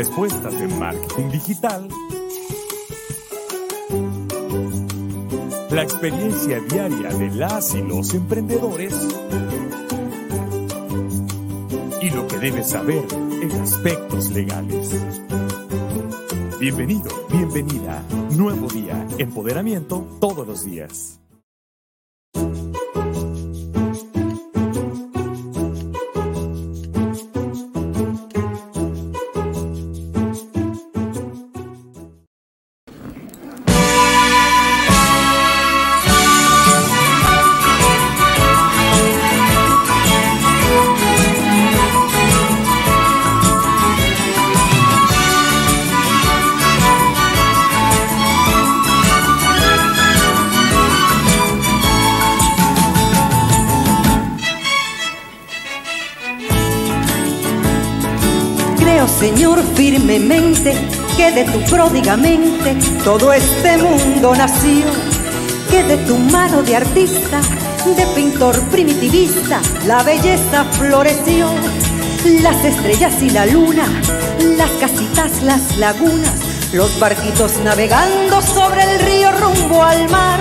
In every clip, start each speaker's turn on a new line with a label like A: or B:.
A: Respuestas de marketing digital. La experiencia diaria de las y los emprendedores. Y lo que debes saber en aspectos legales. Bienvenido, bienvenida. Nuevo día, empoderamiento todos los días.
B: Señor, firmemente que de tu pródigamente todo este mundo nació, que de tu mano de artista, de pintor primitivista, la belleza floreció. Las estrellas y la luna, las casitas, las lagunas, los barquitos navegando sobre el río rumbo al mar,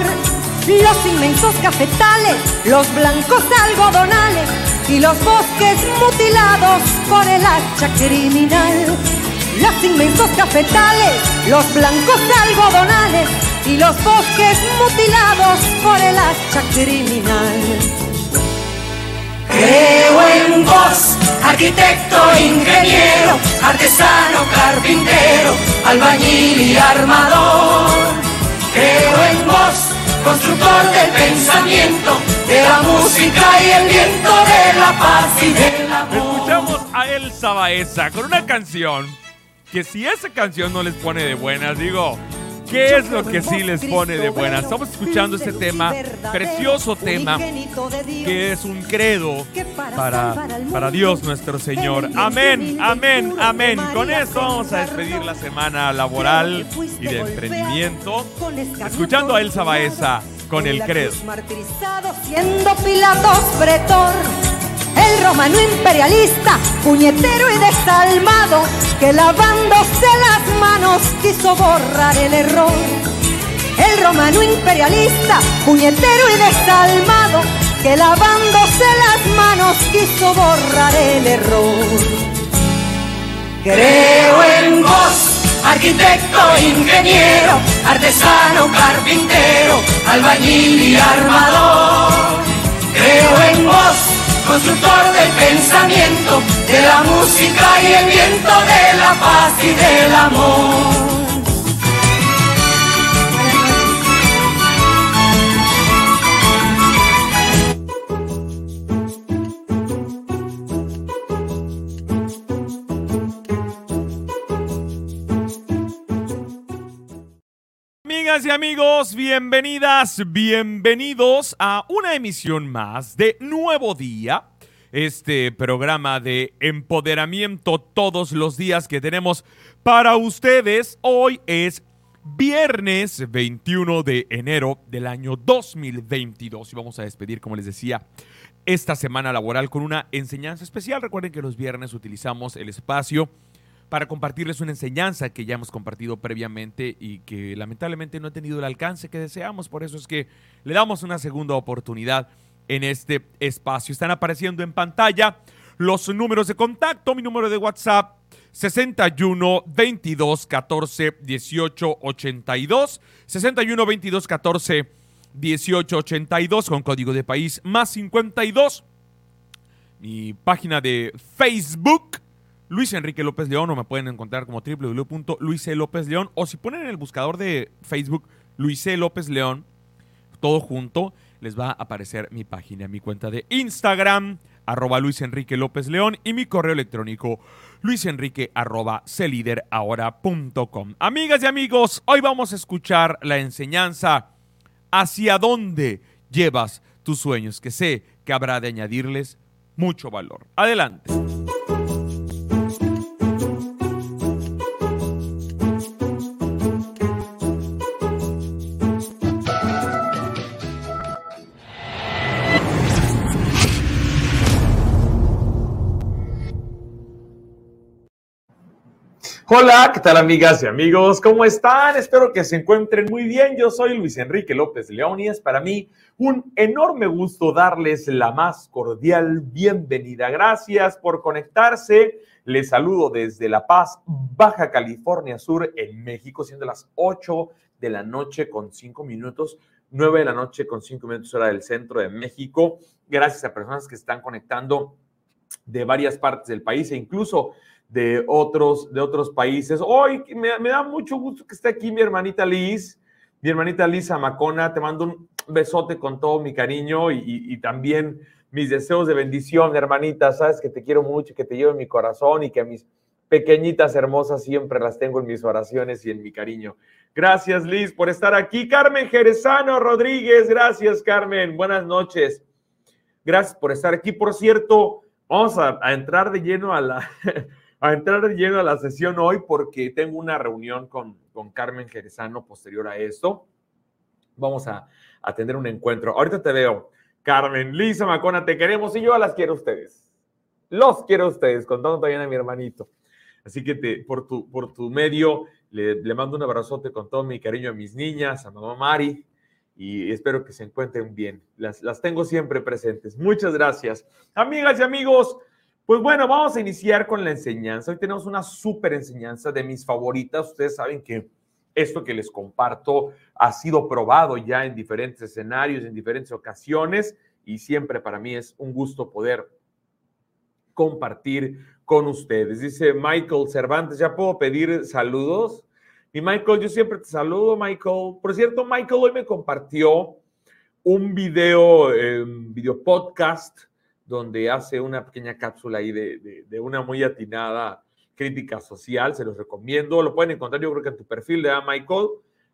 B: los inmensos cafetales, los blancos algodonales y los bosques mutilados por el hacha criminal. Los inmensos cafetales, los blancos algodonales y los bosques mutilados por el hacha criminal.
C: Creo en vos, arquitecto, ingeniero, artesano, carpintero, albañil y armador. Creo en vos, constructor del pensamiento, de la música y el viento, de la paz y del amor.
D: Escuchamos a Elsa Baeza con una canción que si esa canción no les pone de buenas, digo, ¿qué es lo que sí les pone de buenas? Estamos escuchando este tema, precioso tema, que es un credo para, para Dios nuestro Señor. Amén, amén, amén. Con esto vamos a despedir la semana laboral y de emprendimiento, escuchando a Elsa Baeza con el credo.
B: Martirizado siendo Pilatos pretor. El romano imperialista, puñetero y desalmado, que lavándose las manos quiso borrar el error. El romano imperialista, puñetero y desalmado, que lavándose las manos quiso borrar el error.
C: Creo en vos, arquitecto, ingeniero, artesano, carpintero, albañil y armador. Creo en vos, constructor del pensamiento, de la música y el viento, de la paz y del amor.
D: Y amigos, bienvenidas, bienvenidos a una emisión más de Nuevo Día, este programa de empoderamiento todos los días que tenemos para ustedes. Hoy es viernes 21 de enero del año 2022 y vamos a despedir, como les decía, esta semana laboral con una enseñanza especial. Recuerden que los viernes utilizamos el espacio para compartirles una enseñanza que ya hemos compartido previamente y que lamentablemente no ha tenido el alcance que deseamos. Por eso es que le damos una segunda oportunidad en este espacio. Están apareciendo en pantalla los números de contacto, mi número de WhatsApp 61 22 14 18 82, 61 22 14 18 82 con código de país más 52. Mi página de Facebook Luis Enrique López León o me pueden encontrar como www.luiselopezleón o si ponen en el buscador de Facebook Luis E. López León, todo junto, les va a aparecer mi página, mi cuenta de Instagram, arroba Luis Enrique López León y mi correo electrónico luisenrique arroba com. Amigas y amigos, hoy vamos a escuchar la enseñanza hacia dónde llevas tus sueños, que sé que habrá de añadirles mucho valor. Adelante. Hola, ¿qué tal amigas y amigos? ¿Cómo están? Espero que se encuentren muy bien. Yo soy Luis Enrique López León y es para mí un enorme gusto darles la más cordial bienvenida. Gracias por conectarse. Les saludo desde La Paz, Baja California Sur, en México, siendo las 8 de la noche con 5 minutos, 9 de la noche con 5 minutos hora del centro de México. Gracias a personas que están conectando de varias partes del país e incluso de otros, de otros países. Hoy me, da mucho gusto que esté aquí mi hermanita Liz, mi hermanita Liz Amacona. Te mando un besote con todo mi cariño y, también mis deseos de bendición, hermanita. Sabes que te quiero mucho, que te llevo en mi corazón y que a mis pequeñitas hermosas siempre las tengo en mis oraciones y en mi cariño. Gracias, Liz, por estar aquí. Carmen Jerezano Rodríguez, gracias, Carmen. Buenas noches. Gracias por estar aquí. Por cierto, vamos a entrar de lleno a la, a entrar lleno a la sesión hoy porque tengo una reunión con, con Carmen Jerezano posterior a esto. Vamos a, a tener un encuentro. Ahorita te veo. Carmen, Lisa Macona, te queremos y yo las quiero a ustedes. Los quiero a ustedes, contando también a mi hermanito. Así que te, por, tu, por tu medio le, le, mando un abrazote con todo mi cariño a mis niñas, a mamá Mari, y espero que se encuentren bien. Las, las tengo siempre presentes. Muchas gracias. Amigas y amigos, pues bueno, vamos a iniciar con la enseñanza. Hoy tenemos una súper enseñanza de mis favoritas. Ustedes saben que esto que les comparto ha sido probado ya en diferentes escenarios, en diferentes ocasiones, y siempre para mí es un gusto poder compartir con ustedes. Dice Michael Cervantes, ¿ya puedo pedir saludos? Y Michael, yo siempre te saludo, Michael. Por cierto, Michael hoy me compartió un video, eh, video podcast donde hace una pequeña cápsula ahí de, una muy atinada crítica social. Se los recomiendo. Lo pueden encontrar, yo creo que en tu perfil de Michael.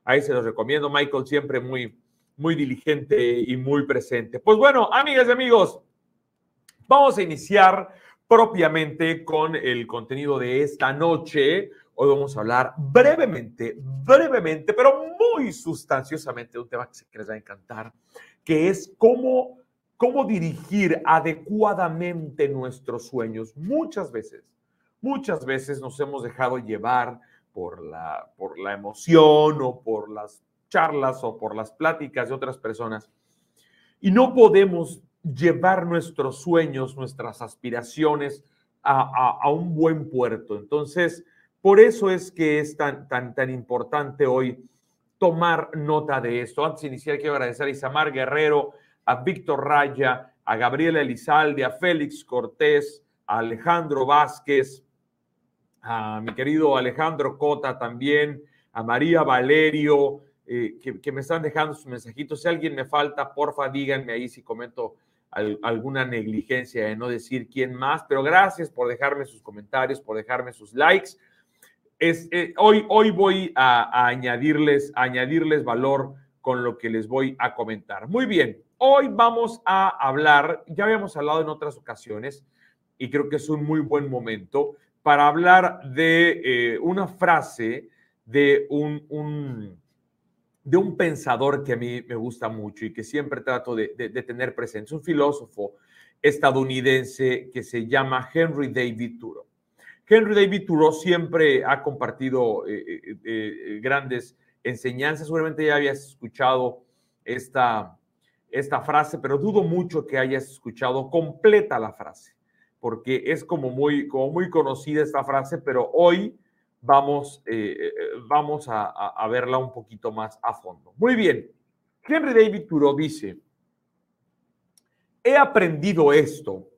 D: Ahí se los recomiendo. Michael siempre muy, muy diligente y muy presente. Pues bueno, amigas y amigos, vamos a iniciar propiamente con el contenido de esta noche. Hoy vamos a hablar brevemente, brevemente, pero muy sustanciosamente de un tema que les va a encantar, que es cómo cómo dirigir adecuadamente nuestros sueños. Muchas veces, muchas veces nos hemos dejado llevar por la, por la emoción o por las charlas o por las pláticas de otras personas y no podemos llevar nuestros sueños, nuestras aspiraciones a, un buen puerto. Entonces, por eso es que es tan, tan, tan importante hoy tomar nota de esto. Antes de iniciar, quiero agradecer a Isamar Guerrero, a Víctor Raya, a Gabriela Elizalde, a Félix Cortés, a Alejandro Vázquez, a mi querido Alejandro Cota también, a María Valerio, eh, que, me están dejando sus mensajitos. Si alguien me falta, porfa, díganme ahí si comento alguna negligencia de no decir quién más, pero gracias por dejarme sus comentarios, por dejarme sus likes. Es, eh, hoy, hoy voy a, añadirles, a añadirles valor con lo que les voy a comentar. Muy bien, Hoy vamos a hablar, ya habíamos hablado en otras ocasiones, y creo que es un muy buen momento para hablar de eh, una frase de un, de un pensador que a mí me gusta mucho y que siempre trato de, tener presente. Es un filósofo estadounidense que se llama Henry David Thoreau. Henry David Thoreau siempre ha compartido eh, eh, grandes enseñanzas. Seguramente ya habías escuchado esta, esta frase, pero dudo mucho que hayas escuchado completa la frase, porque es como muy, como muy conocida esta frase, pero hoy vamos, eh, eh, vamos a, verla un poquito más a fondo. Muy bien, Henry David Thoreau dice, he aprendido esto,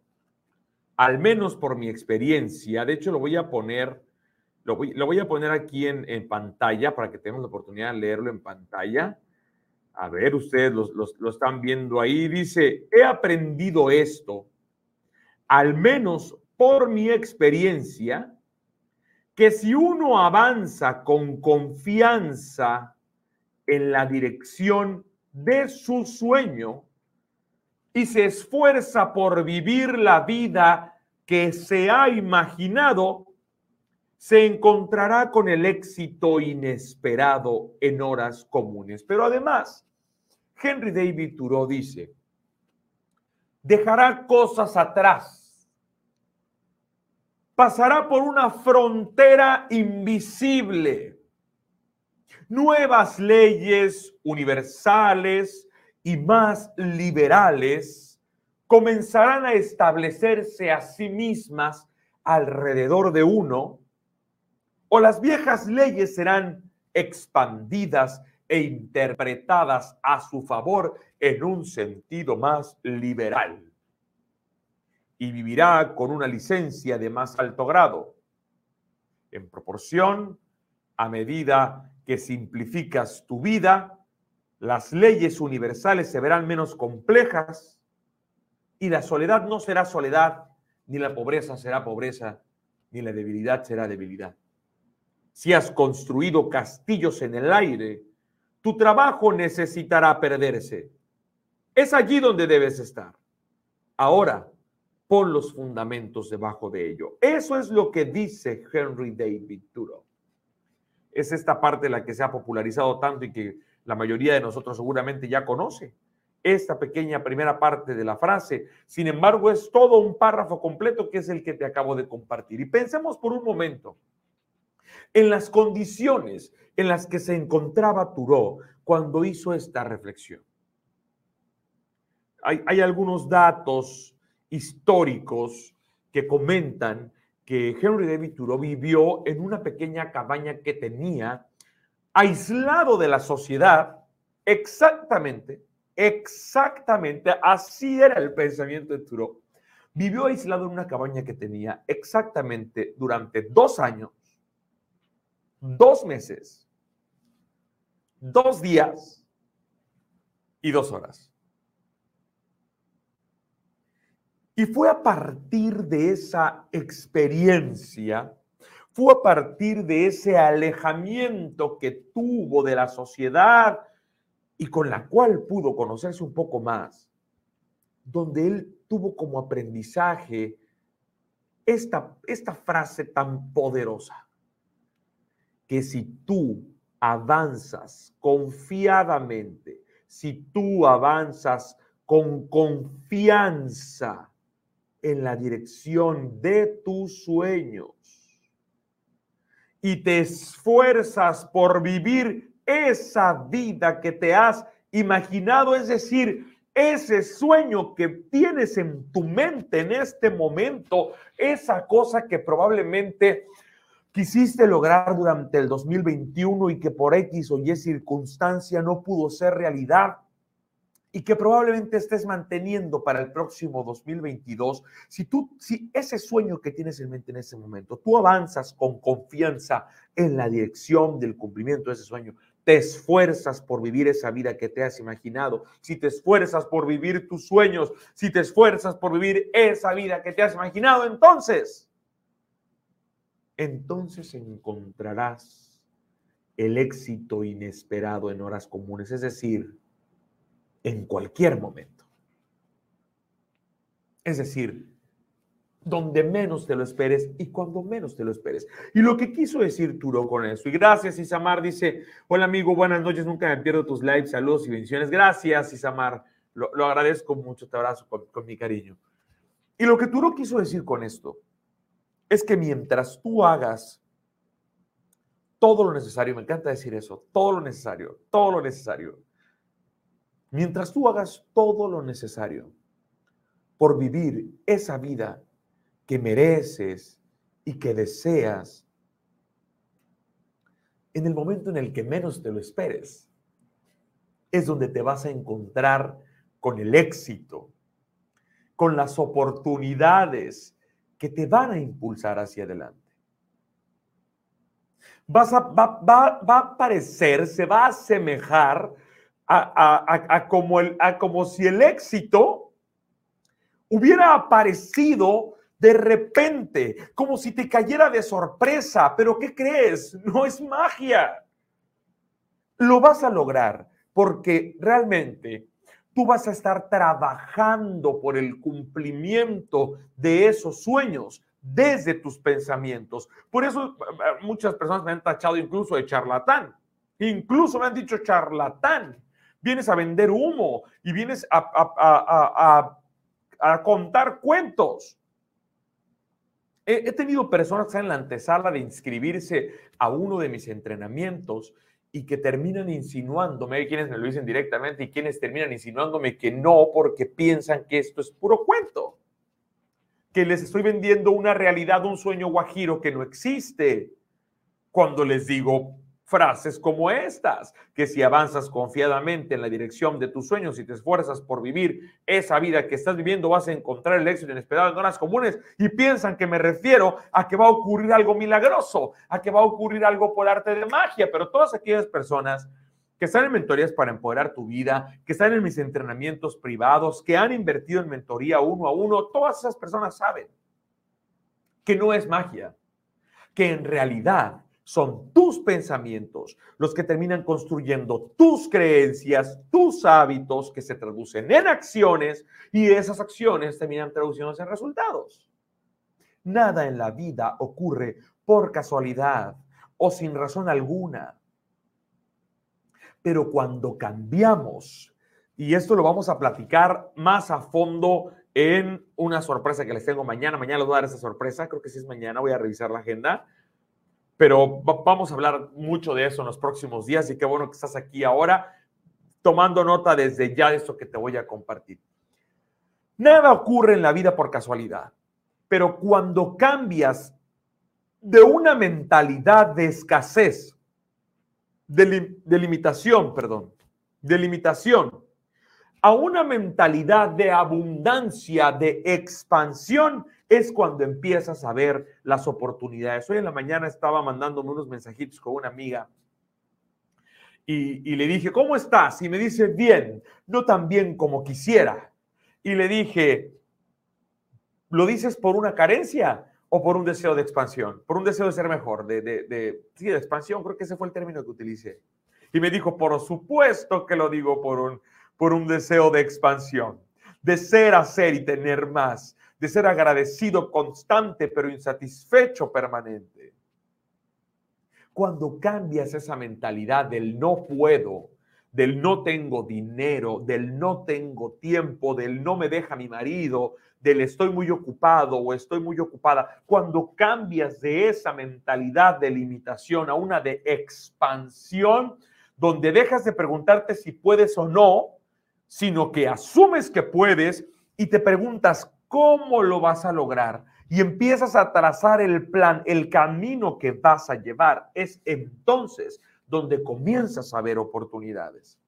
D: al menos por mi experiencia, de hecho lo voy a poner, lo voy, lo voy a poner aquí en, en pantalla para que tengamos la oportunidad de leerlo en pantalla a ver, ustedes lo están viendo ahí, dice, he aprendido esto, al menos por mi experiencia, que si uno avanza con confianza en la dirección de su sueño y se esfuerza por vivir la vida que se ha imaginado, se encontrará con el éxito inesperado en horas comunes. Pero además, Henry David Thoreau dice, dejará cosas atrás, pasará por una frontera invisible, nuevas leyes universales y más liberales comenzarán a establecerse a sí mismas alrededor de uno o las viejas leyes serán expandidas e interpretadas a su favor en un sentido más liberal. Y vivirá con una licencia de más alto grado. En proporción, a medida que simplificas tu vida, las leyes universales se verán menos complejas y la soledad no será soledad, ni la pobreza será pobreza, ni la debilidad será debilidad si has construido castillos en el aire, tu trabajo necesitará perderse. Es allí donde debes estar. Ahora, pon los fundamentos debajo de ello. Eso es lo que dice Henry David Thoreau. Es esta parte la que se ha popularizado tanto y que la mayoría de nosotros seguramente ya conoce. Esta pequeña primera parte de la frase, sin embargo, es todo un párrafo completo que es el que te acabo de compartir. Y pensemos por un momento en las condiciones en las que se encontraba Turó cuando hizo esta reflexión. Hay, algunos datos históricos que comentan que Henry David Thoreau vivió en una pequeña cabaña que tenía aislado de la sociedad, exactamente, exactamente, así era el pensamiento de Thoreau. Vivió aislado en una cabaña que tenía exactamente durante dos años dos meses, dos días y dos horas. Y fue a partir de esa experiencia, fue a partir de ese alejamiento que tuvo de la sociedad y con la cual pudo conocerse un poco más, donde él tuvo como aprendizaje esta, esta frase tan poderosa que si tú avanzas confiadamente, si tú avanzas con confianza en la dirección de tus sueños y te esfuerzas por vivir esa vida que te has imaginado, es decir, ese sueño que tienes en tu mente en este momento, esa cosa que probablemente quisiste lograr durante el 2021 y que por X o Y circunstancia no pudo ser realidad y que probablemente estés manteniendo para el próximo 2022, si tú, si ese sueño que tienes en mente en ese momento, tú avanzas con confianza en la dirección del cumplimiento de ese sueño, te esfuerzas por vivir esa vida que te has imaginado, si te esfuerzas por vivir tus sueños, si te esfuerzas por vivir esa vida que te has imaginado, entonces entonces encontrarás el éxito inesperado en horas comunes, es decir, en cualquier momento. Es decir, donde menos te lo esperes y cuando menos te lo esperes. Y lo que quiso decir Turo con eso. Y gracias, Isamar. Dice, hola amigo, buenas noches, nunca me pierdo tus lives, saludos y bendiciones. Gracias, Isamar. Lo, lo agradezco mucho, te abrazo con, con mi cariño. Y lo que Turo quiso decir con esto es que mientras tú hagas todo lo necesario, me encanta decir eso, todo lo necesario, todo lo necesario, mientras tú hagas todo lo necesario por vivir esa vida que mereces y que deseas, en el momento en el que menos te lo esperes, es donde te vas a encontrar con el éxito, con las oportunidades que te van a impulsar hacia adelante. Vas a, va, a parecer, se va a asemejar a, como el, a como si el éxito hubiera aparecido de repente, como si te cayera de sorpresa. Pero ¿qué crees? No es magia. Lo vas a lograr porque realmente tú vas a estar trabajando por el cumplimiento de esos sueños desde tus pensamientos. Por eso eh, muchas personas me han tachado incluso de charlatán. Incluso me han dicho charlatán. Vienes a vender humo y vienes a, contar cuentos. He, he tenido personas que están en la antesala de inscribirse a uno de mis entrenamientos y que terminan insinuándome, hay quienes me lo dicen directamente y quienes terminan insinuándome que no porque piensan que esto es puro cuento, que les estoy vendiendo una realidad, un sueño guajiro que no existe. Cuando les digo, frases como estas, que si avanzas confiadamente en la dirección de tus sueños y te esfuerzas por vivir esa vida que estás viviendo, vas a encontrar el éxito inesperado en horas comunes y piensan que me refiero a que va a ocurrir algo milagroso, a que va a ocurrir algo por arte de magia, pero todas aquellas personas que están en mentorías para empoderar tu vida, que están en mis entrenamientos privados, que han invertido en mentoría uno a uno, todas esas personas saben que no es magia, que en realidad son tus pensamientos los que terminan construyendo tus creencias, tus hábitos que se traducen en acciones y esas acciones terminan traduciéndose en resultados. Nada en la vida ocurre por casualidad o sin razón alguna. Pero cuando cambiamos, y esto lo vamos a platicar más a fondo en una sorpresa que les tengo mañana, mañana les voy a dar esa sorpresa, creo que sí es mañana, voy a revisar la agenda pero vamos a hablar mucho de eso en los próximos días y qué bueno que estás aquí ahora tomando nota desde ya de esto que te voy a compartir. Nada ocurre en la vida por casualidad, pero cuando cambias de una mentalidad de escasez, de, de limitación, perdón, de limitación, a una mentalidad de abundancia, de expansión, es cuando empiezas a ver las oportunidades. Hoy en la mañana estaba mandándome unos mensajitos con una amiga y, le dije, ¿cómo estás? Y me dice, bien, no tan bien como quisiera. Y le dije, ¿lo dices por una carencia o por un deseo de expansión? Por un deseo de ser mejor, de, de, de, sí, de expansión, creo que ese fue el término que utilicé. Y me dijo, por supuesto que lo digo por un, por un deseo de expansión, de ser, hacer y tener más, de ser agradecido constante pero insatisfecho permanente. Cuando cambias esa mentalidad del no puedo, del no tengo dinero, del no tengo tiempo, del no me deja mi marido, del estoy muy ocupado o estoy muy ocupada, cuando cambias de esa mentalidad de limitación a una de expansión, donde dejas de preguntarte si puedes o no, sino que asumes que puedes y te preguntas cómo lo vas a lograr y empiezas a trazar el plan, el camino que vas a llevar. Es entonces donde comienzas a ver oportunidades.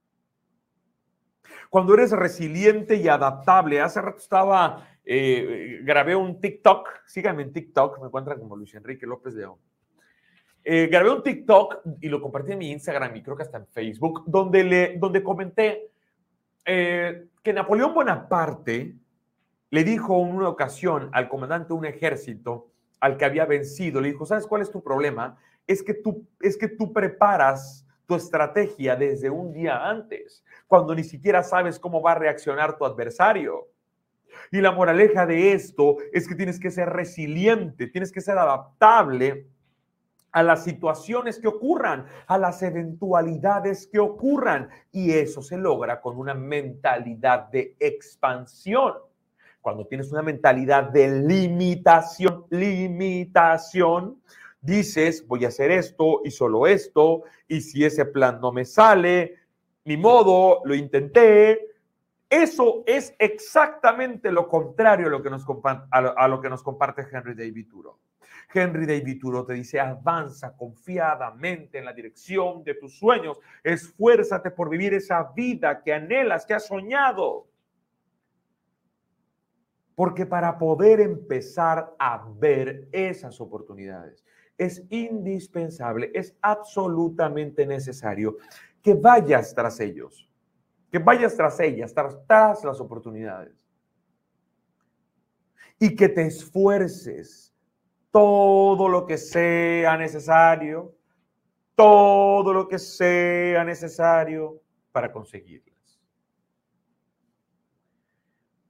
D: Cuando eres resiliente y adaptable, hace rato estaba, eh, grabé un TikTok, síganme en TikTok, me encuentran como Luis Enrique López León. Eh, grabé un TikTok y lo compartí en mi Instagram y creo que hasta en Facebook, donde, le, donde comenté eh, que Napoleón Bonaparte le dijo en una ocasión al comandante de un ejército al que había vencido, le dijo, ¿sabes cuál es tu problema? Es que tú, es que tú preparas tu estrategia desde un día antes, cuando ni siquiera sabes cómo va a reaccionar tu adversario. Y la moraleja de esto es que tienes que ser resiliente, tienes que ser adaptable a las situaciones que ocurran, a las eventualidades que ocurran. Y eso se logra con una mentalidad de expansión. Cuando tienes una mentalidad de limitación, limitación, dices, voy a hacer esto y solo esto, y si ese plan no me sale, ni modo, lo intenté. Eso es exactamente lo contrario a lo que nos, comparte Henry David Thoreau. Henry David Thoreau te dice, avanza confiadamente en la dirección de tus sueños, esfuérzate por vivir esa vida que anhelas, que has soñado. Porque para poder empezar a ver esas oportunidades, es indispensable, es absolutamente necesario que vayas tras ellos, que vayas tras ellas, tras, tras las oportunidades. y que te esfuerces todo lo que sea necesario, todo lo que sea necesario para conseguirlas.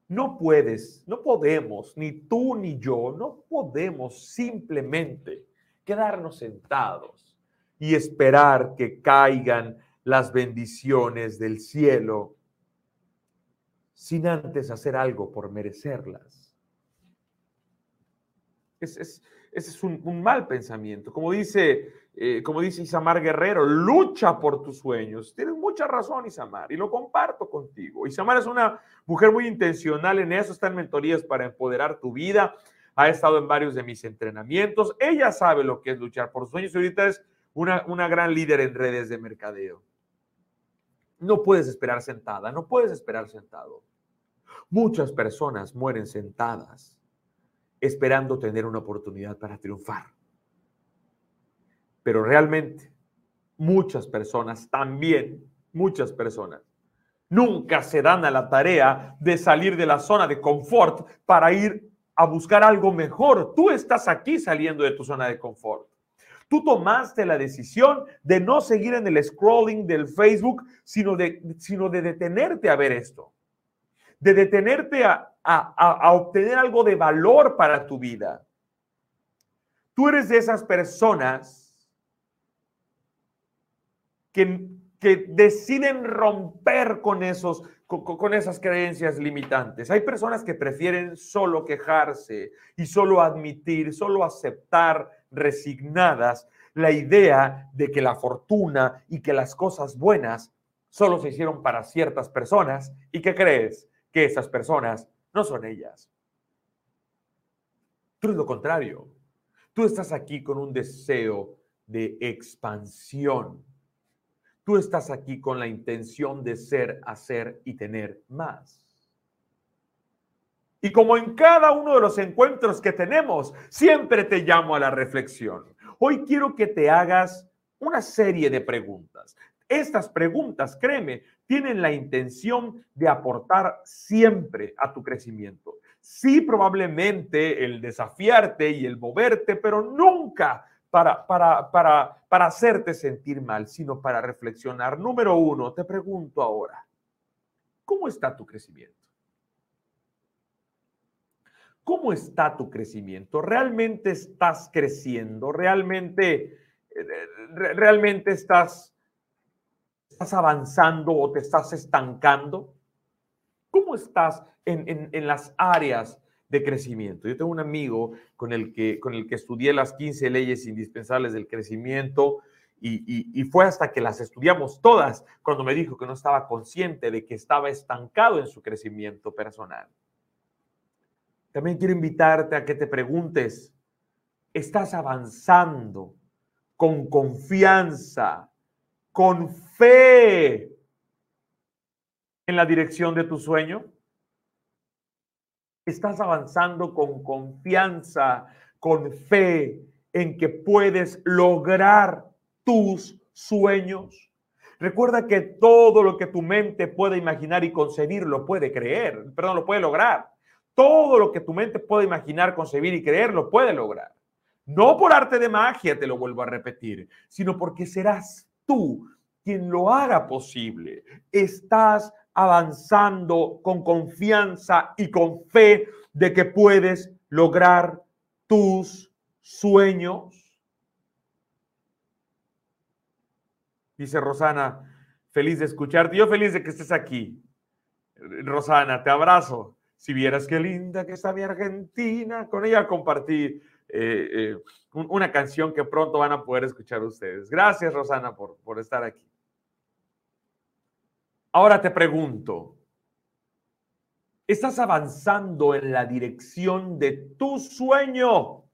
D: No puedes, no podemos, ni tú ni yo, no podemos simplemente quedarnos sentados y esperar que caigan las bendiciones del cielo sin antes hacer algo por merecerlas. Ese es, un, mal pensamiento. Como dice, eh, como dice Isamar Guerrero, lucha por tus sueños. Tienes mucha razón, Isamar, y lo comparto contigo. Isamar es una mujer muy intencional en eso, está en mentorías para empoderar tu vida ha estado en varios de mis entrenamientos, ella sabe lo que es luchar por sueños y ahorita es una, una gran líder en redes de mercadeo. No puedes esperar sentada, no puedes esperar sentado. Muchas personas mueren sentadas esperando tener una oportunidad para triunfar. Pero realmente muchas personas también, muchas personas, nunca se dan a la tarea de salir de la zona de confort para ir a buscar algo mejor. Tú estás aquí saliendo de tu zona de confort. Tú tomaste la decisión de no seguir en el scrolling del Facebook, sino de, sino de detenerte a ver esto, de detenerte a, a obtener algo de valor para tu vida. Tú eres de esas personas que, que deciden romper con esos con, esas creencias limitantes. Hay personas que prefieren solo quejarse y solo admitir, solo aceptar resignadas la idea de que la fortuna y que las cosas buenas solo se hicieron para ciertas personas y que crees que esas personas no son ellas. Tú es lo contrario. Tú estás aquí con un deseo de expansión, Tú estás aquí con la intención de ser, hacer y tener más. Y como en cada uno de los encuentros que tenemos, siempre te llamo a la reflexión. Hoy quiero que te hagas una serie de preguntas. Estas preguntas, créeme, tienen la intención de aportar siempre a tu crecimiento. Sí, probablemente el desafiarte y el moverte, pero nunca para, para, para, para hacerte sentir mal, sino para reflexionar. Número uno, te pregunto ahora, ¿cómo está tu crecimiento? ¿Cómo está tu crecimiento? ¿Realmente estás creciendo? ¿Realmente, realmente estás, estás avanzando o te estás estancando? ¿Cómo estás en, en, en las áreas de crecimiento. Yo tengo un amigo con el que, con el que estudié las 15 leyes indispensables del crecimiento y, fue hasta que las estudiamos todas cuando me dijo que no estaba consciente de que estaba estancado en su crecimiento personal. También quiero invitarte a que te preguntes, ¿estás avanzando con confianza, con fe en la dirección de tu sueño? estás avanzando con confianza, con fe en que puedes lograr tus sueños. Recuerda que todo lo que tu mente puede imaginar y concebir lo puede creer, perdón, lo puede lograr. Todo lo que tu mente puede imaginar, concebir y creer lo puede lograr. No por arte de magia, te lo vuelvo a repetir, sino porque serás tú quien lo haga posible. Estás avanzando con confianza y con fe de que puedes lograr tus sueños. Dice Rosana, feliz de escucharte. Yo feliz de que estés aquí. Rosana, te abrazo. Si vieras qué linda que está mi Argentina, con ella compartí eh, eh, una canción que pronto van a poder escuchar ustedes. Gracias, Rosana, por, por estar aquí. Ahora te pregunto, ¿estás avanzando en la dirección de tu sueño?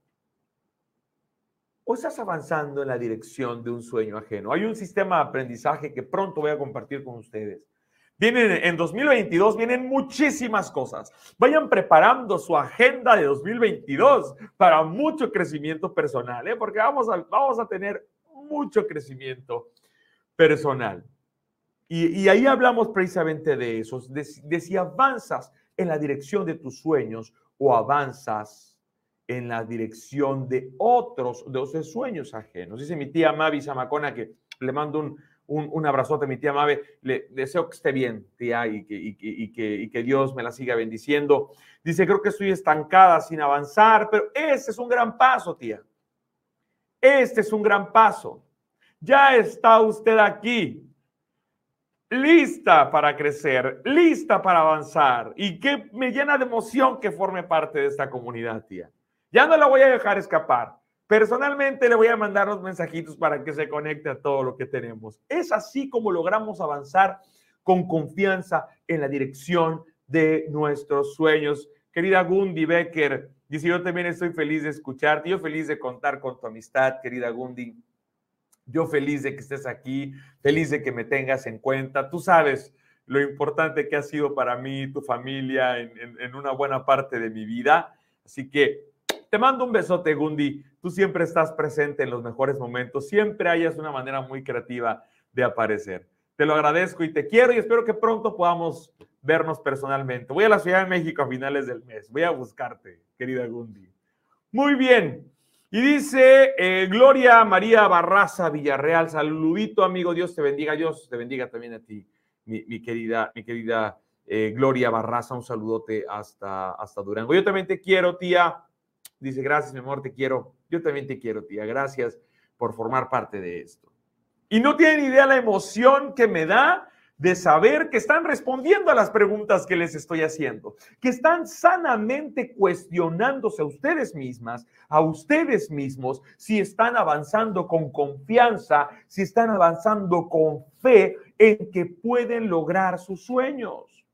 D: ¿O estás avanzando en la dirección de un sueño ajeno? Hay un sistema de aprendizaje que pronto voy a compartir con ustedes. Vienen en 2022, vienen muchísimas cosas. Vayan preparando su agenda de 2022 para mucho crecimiento personal, ¿eh? porque vamos a, vamos a tener mucho crecimiento personal. Y, ahí hablamos precisamente de eso, de, si avanzas en la dirección de tus sueños o avanzas en la dirección de otros, de esos sueños ajenos. Dice mi tía Mavi Zamacona que le mando un, un, abrazote a mi tía Mavi, le deseo que esté bien, tía, y que, y, que, Dios me la siga bendiciendo. Dice, creo que estoy estancada sin avanzar, pero ese es un gran paso, tía. Este es un gran paso. Ya está usted aquí, lista para crecer, lista para avanzar. Y que me llena de emoción que forme parte de esta comunidad, tía. Ya no la voy a dejar escapar. Personalmente le voy a mandar los mensajitos para que se conecte a todo lo que tenemos. Es así como logramos avanzar con confianza en la dirección de nuestros sueños. Querida Gundi Becker, dice, yo también estoy feliz de escucharte, yo feliz de contar con tu amistad, querida Gundi. Yo feliz de que estés aquí, feliz de que me tengas en cuenta. Tú sabes lo importante que ha sido para mí, tu familia, en, en una buena parte de mi vida. Así que te mando un besote, Gundi. Tú siempre estás presente en los mejores momentos. Siempre hayas una manera muy creativa de aparecer. Te lo agradezco y te quiero y espero que pronto podamos vernos personalmente. Voy a la Ciudad de México a finales del mes. Voy a buscarte, querida Gundi. Muy bien. Y dice eh, Gloria María Barraza Villarreal, saludito amigo, Dios te bendiga, Dios te bendiga también a ti, mi, querida, mi querida eh, Gloria Barraza, un saludote hasta, hasta Durango. Yo también te quiero, tía. Dice, gracias, mi amor, te quiero. Yo también te quiero, tía. Gracias por formar parte de esto. Y no tienen idea la emoción que me da de saber que están respondiendo a las preguntas que les estoy haciendo, que están sanamente cuestionándose a ustedes mismas, a ustedes mismos, si están avanzando con confianza, si están avanzando con fe en que pueden lograr sus sueños.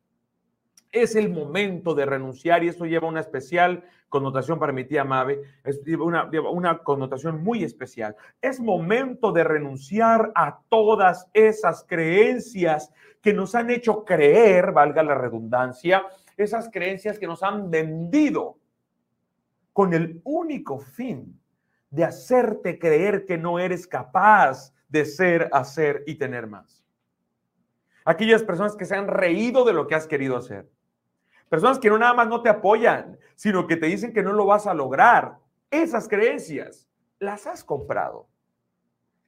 D: Es el momento de renunciar y eso lleva una especial connotación para mi tía Mabe, es una, una connotación muy especial. Es momento de renunciar a todas esas creencias que nos han hecho creer, valga la redundancia, esas creencias que nos han vendido con el único fin de hacerte creer que no eres capaz de ser, hacer y tener más. Aquellas personas que se han reído de lo que has querido hacer Personas que no nada más no te apoyan, sino que te dicen que no lo vas a lograr. Esas creencias las has comprado.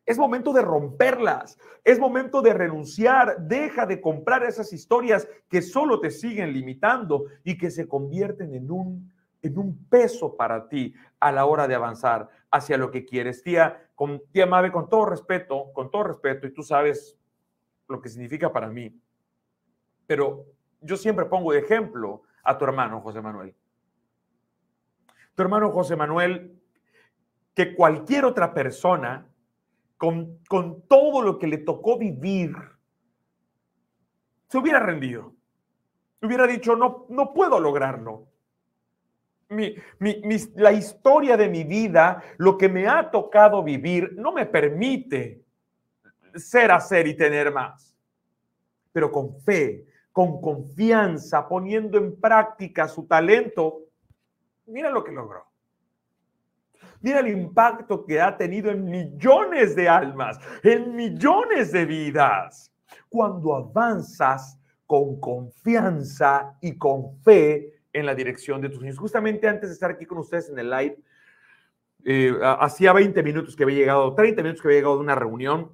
D: Es momento de romperlas. Es momento de renunciar. Deja de comprar esas historias que solo te siguen limitando y que se convierten en un, en un peso para ti a la hora de avanzar hacia lo que quieres. Tía, con, tía Mabe, con todo respeto, con todo respeto, y tú sabes lo que significa para mí. Pero yo siempre pongo de ejemplo a tu hermano José Manuel. Tu hermano José Manuel, que cualquier otra persona, con, con todo lo que le tocó vivir, se hubiera rendido. Hubiera dicho, no, no puedo lograrlo. Mi, la historia de mi vida, lo que me ha tocado vivir, no me permite ser, hacer y tener más. Pero con fe, con confianza, poniendo en práctica su talento, mira lo que logró. Mira el impacto que ha tenido en millones de almas, en millones de vidas. Cuando avanzas con confianza y con fe en la dirección de tus sueños. Justamente antes de estar aquí con ustedes en el live, eh, hacía 20 minutos que había llegado, 30 minutos que había llegado de una reunión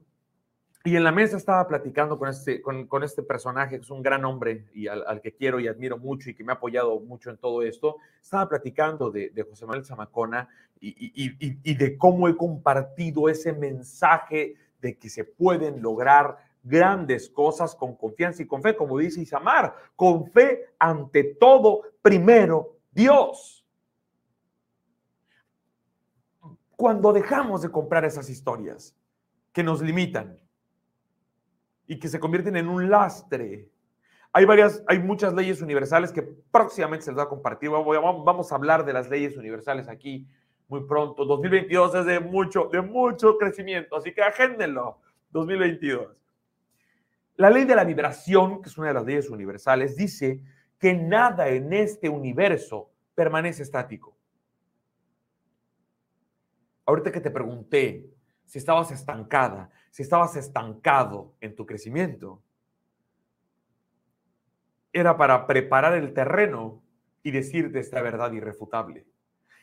D: y en la mesa estaba platicando con este, con, este personaje, que es un gran hombre y al, que quiero y admiro mucho y que me ha apoyado mucho en todo esto. Estaba platicando de, José Manuel Zamacona y, y, de cómo he compartido ese mensaje de que se pueden lograr grandes cosas con confianza y con fe, como dice Isamar, con fe ante todo, primero Dios. Cuando dejamos de comprar esas historias que nos limitan, y que se convierten en un lastre. Hay varias, hay muchas leyes universales que próximamente se les va a compartir. Vamos a hablar de las leyes universales aquí muy pronto. 2022 es de mucho, de mucho crecimiento, así que agéndenlo. 2022. La ley de la vibración, que es una de las leyes universales, dice que nada en este universo permanece estático. Ahorita que te pregunté si estabas estancada, si estabas estancado en tu crecimiento. Era para preparar el terreno y decirte esta verdad irrefutable.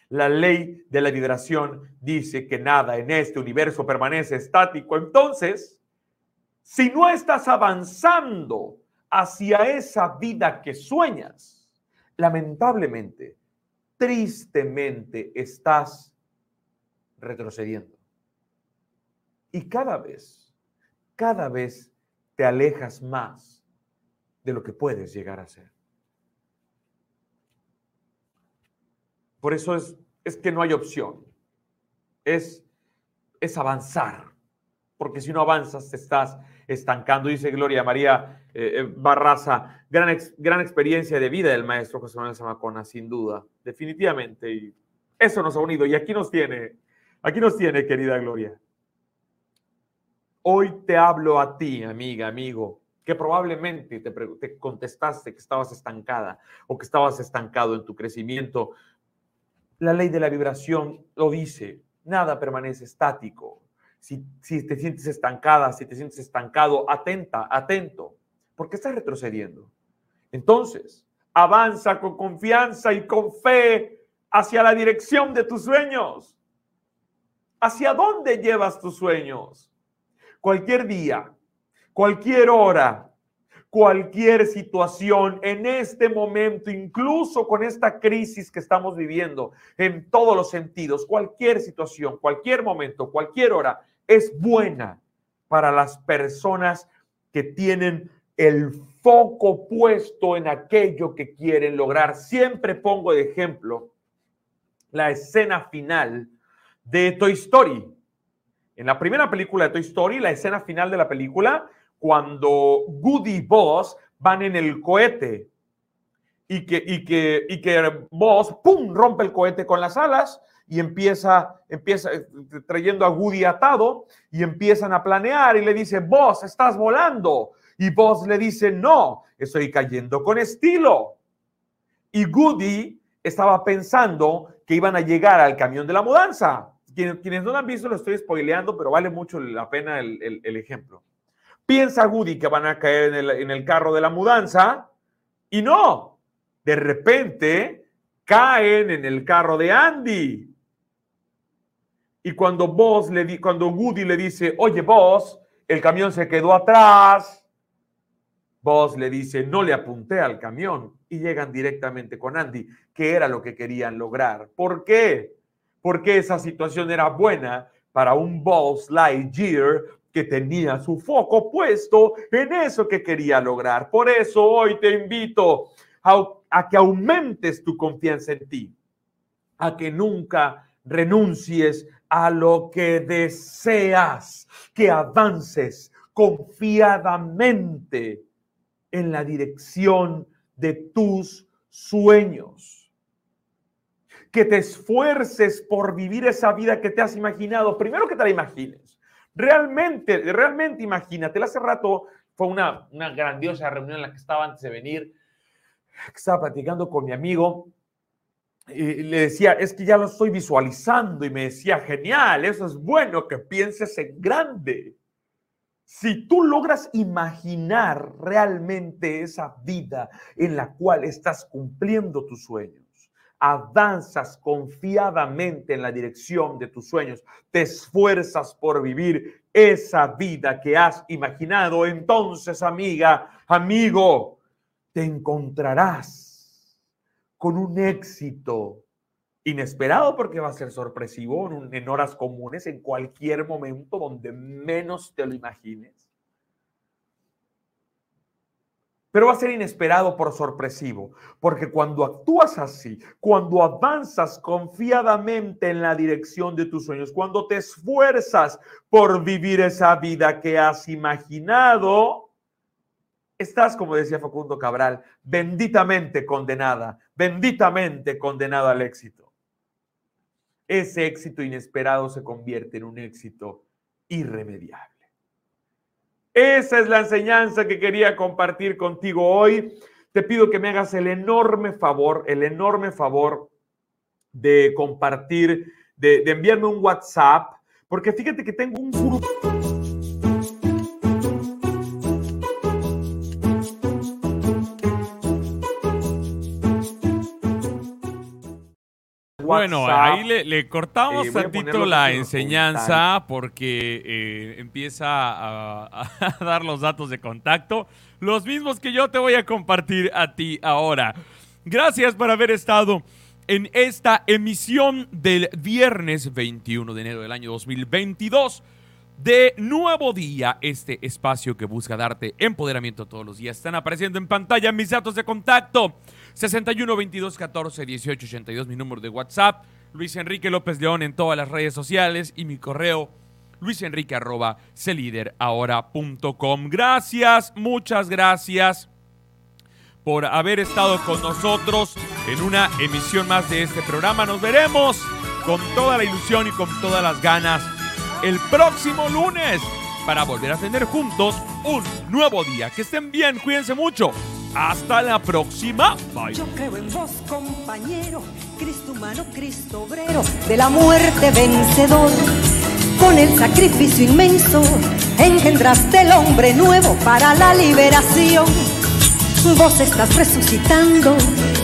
D: La ley de la vibración dice que nada en este universo permanece estático. Entonces, si no estás avanzando hacia esa vida que sueñas, lamentablemente, tristemente estás retrocediendo. Y cada vez, cada vez te alejas más de lo que puedes llegar a ser. Por eso es, es que no hay opción. Es, es avanzar. Porque si no avanzas, te estás estancando. Dice Gloria María eh, eh, Barraza, gran, gran experiencia de vida del maestro José Manuel Zamacona, sin duda. Definitivamente. Y eso nos ha unido. Y aquí nos tiene, aquí nos tiene, querida Gloria. Hoy te hablo a ti, amiga, amigo, que probablemente te, te, contestaste que estabas estancada o que estabas estancado en tu crecimiento la ley de la vibración lo dice, nada permanece estático. Si, te sientes estancada, si te sientes estancado, atenta, atento, porque estás retrocediendo. Entonces, avanza con confianza y con fe hacia la dirección de tus sueños. ¿Hacia dónde llevas tus sueños? Cualquier día, cualquier hora, cualquier situación en este momento, incluso con esta crisis que estamos viviendo en todos los sentidos, cualquier situación, cualquier momento, cualquier hora es buena para las personas que tienen el foco puesto en aquello que quieren lograr. Siempre pongo de ejemplo la escena final de Toy Story. En la primera película de Toy Story, la escena final de la película cuando Goody y Boss van en el cohete y que, y que, y que Boss, ¡pum!, rompe el cohete con las alas y empieza, empieza eh, trayendo a Goody atado y empiezan a planear y le dice, Boss, estás volando. Y Boss le dice, no, estoy cayendo con estilo. Y Goody estaba pensando que iban a llegar al camión de la mudanza. Quienes, quienes no lo han visto lo estoy spoileando, pero vale mucho la pena el, el ejemplo. Piensa Woody que van a caer en el, carro de la mudanza y no, de repente caen en el carro de Andy. Y cuando Boss le di, cuando Woody le dice, oye Boss, el camión se quedó atrás, Boss le dice, no le apunté al camión y llegan directamente con Andy, que era lo que querían lograr. ¿Por qué? Porque esa situación era buena para un Boss Lightyear que tenía su foco puesto en eso que quería lograr. Por eso hoy te invito a, que aumentes tu confianza en ti, a que nunca renuncies a lo que deseas, que avances confiadamente en la dirección de tus sueños. Que te esfuerces por vivir esa vida que te has imaginado. Primero que te la imagines. Realmente, realmente imagínate, hace rato fue una, una grandiosa reunión en la que estaba antes de venir, estaba platicando con mi amigo y le decía, es que ya lo estoy visualizando y me decía, genial, eso es bueno que pienses en grande. Si tú logras imaginar realmente esa vida en la cual estás cumpliendo tus sueños, avanzas confiadamente en la dirección de tus sueños, te esfuerzas por vivir esa vida que has imaginado, entonces, amiga, amigo, te encontrarás con un éxito inesperado porque va a ser sorpresivo en, horas comunes, en cualquier momento donde menos te lo imagines pero va a ser inesperado por sorpresivo, porque cuando actúas así, cuando avanzas confiadamente en la dirección de tus sueños, cuando te esfuerzas por vivir esa vida que has imaginado, estás, como decía Facundo Cabral, benditamente condenada, benditamente condenado al éxito. Ese éxito inesperado se convierte en un éxito irremediable. Esa es la enseñanza que quería compartir contigo hoy. Te pido que me hagas el enorme favor, el enorme favor de compartir, de, enviarme un WhatsApp, porque fíjate que tengo un grupo. Bueno, ahí le, cortamos
E: Eh,
D: tantito la enseñanza porque eh, empieza a, a dar los datos de contacto, los mismos que yo te voy a compartir a ti ahora. Gracias por haber estado en esta emisión del viernes 21 de enero del año 2022 de Nuevo Día, este espacio que busca darte empoderamiento todos los días. Están apareciendo en pantalla mis datos de contacto. 61 22 14 18 82, mi número de WhatsApp. Luis Enrique López León en todas las redes sociales y mi correo luisenrique arroba celiderahora.com. Gracias, muchas gracias por haber estado con nosotros en una emisión más de este programa. Nos veremos con toda la ilusión y con todas las ganas el próximo lunes para volver a tener juntos un nuevo día. Que estén bien, cuídense mucho. Hasta la próxima. Bye.
B: Yo creo en vos, compañero, Cristo humano, Cristo obrero, de la muerte vencedor. Con el sacrificio inmenso, engendraste el hombre nuevo para la liberación. Vos estás resucitando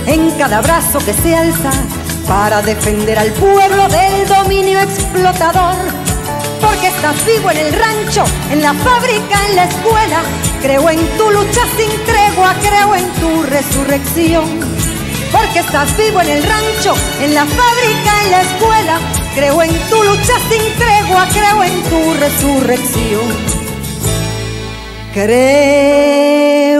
B: en cada brazo que se alza para defender al pueblo del dominio explotador. Porque estás vivo en el rancho, en la fábrica, en la escuela. Creo en tu lucha sin tregua, creo en tu resurrección. Porque estás vivo en el rancho, en la fábrica, en la escuela. Creo en tu lucha sin tregua, creo en tu resurrección. Creo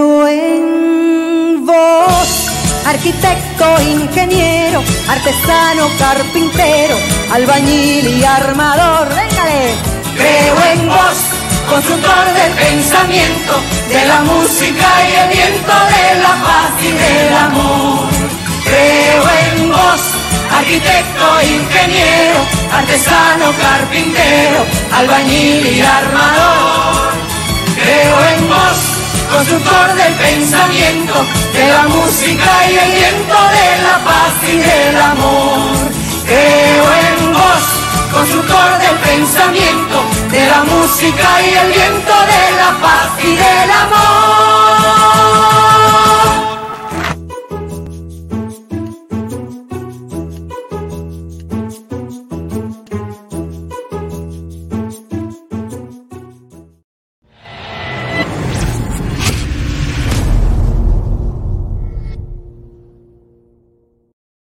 B: arquitecto, ingeniero, artesano, carpintero, albañil y armador. Véngale.
F: Creo en vos, constructor del pensamiento, de la música y el viento, de la paz y del amor. Creo en vos, arquitecto, ingeniero, artesano, carpintero, albañil y armador. Creo en vos, constructor del pensamiento, de la música y el viento, de la paz y del amor. Creo en vos, constructor del pensamiento, de la música y el viento, de la paz y del amor.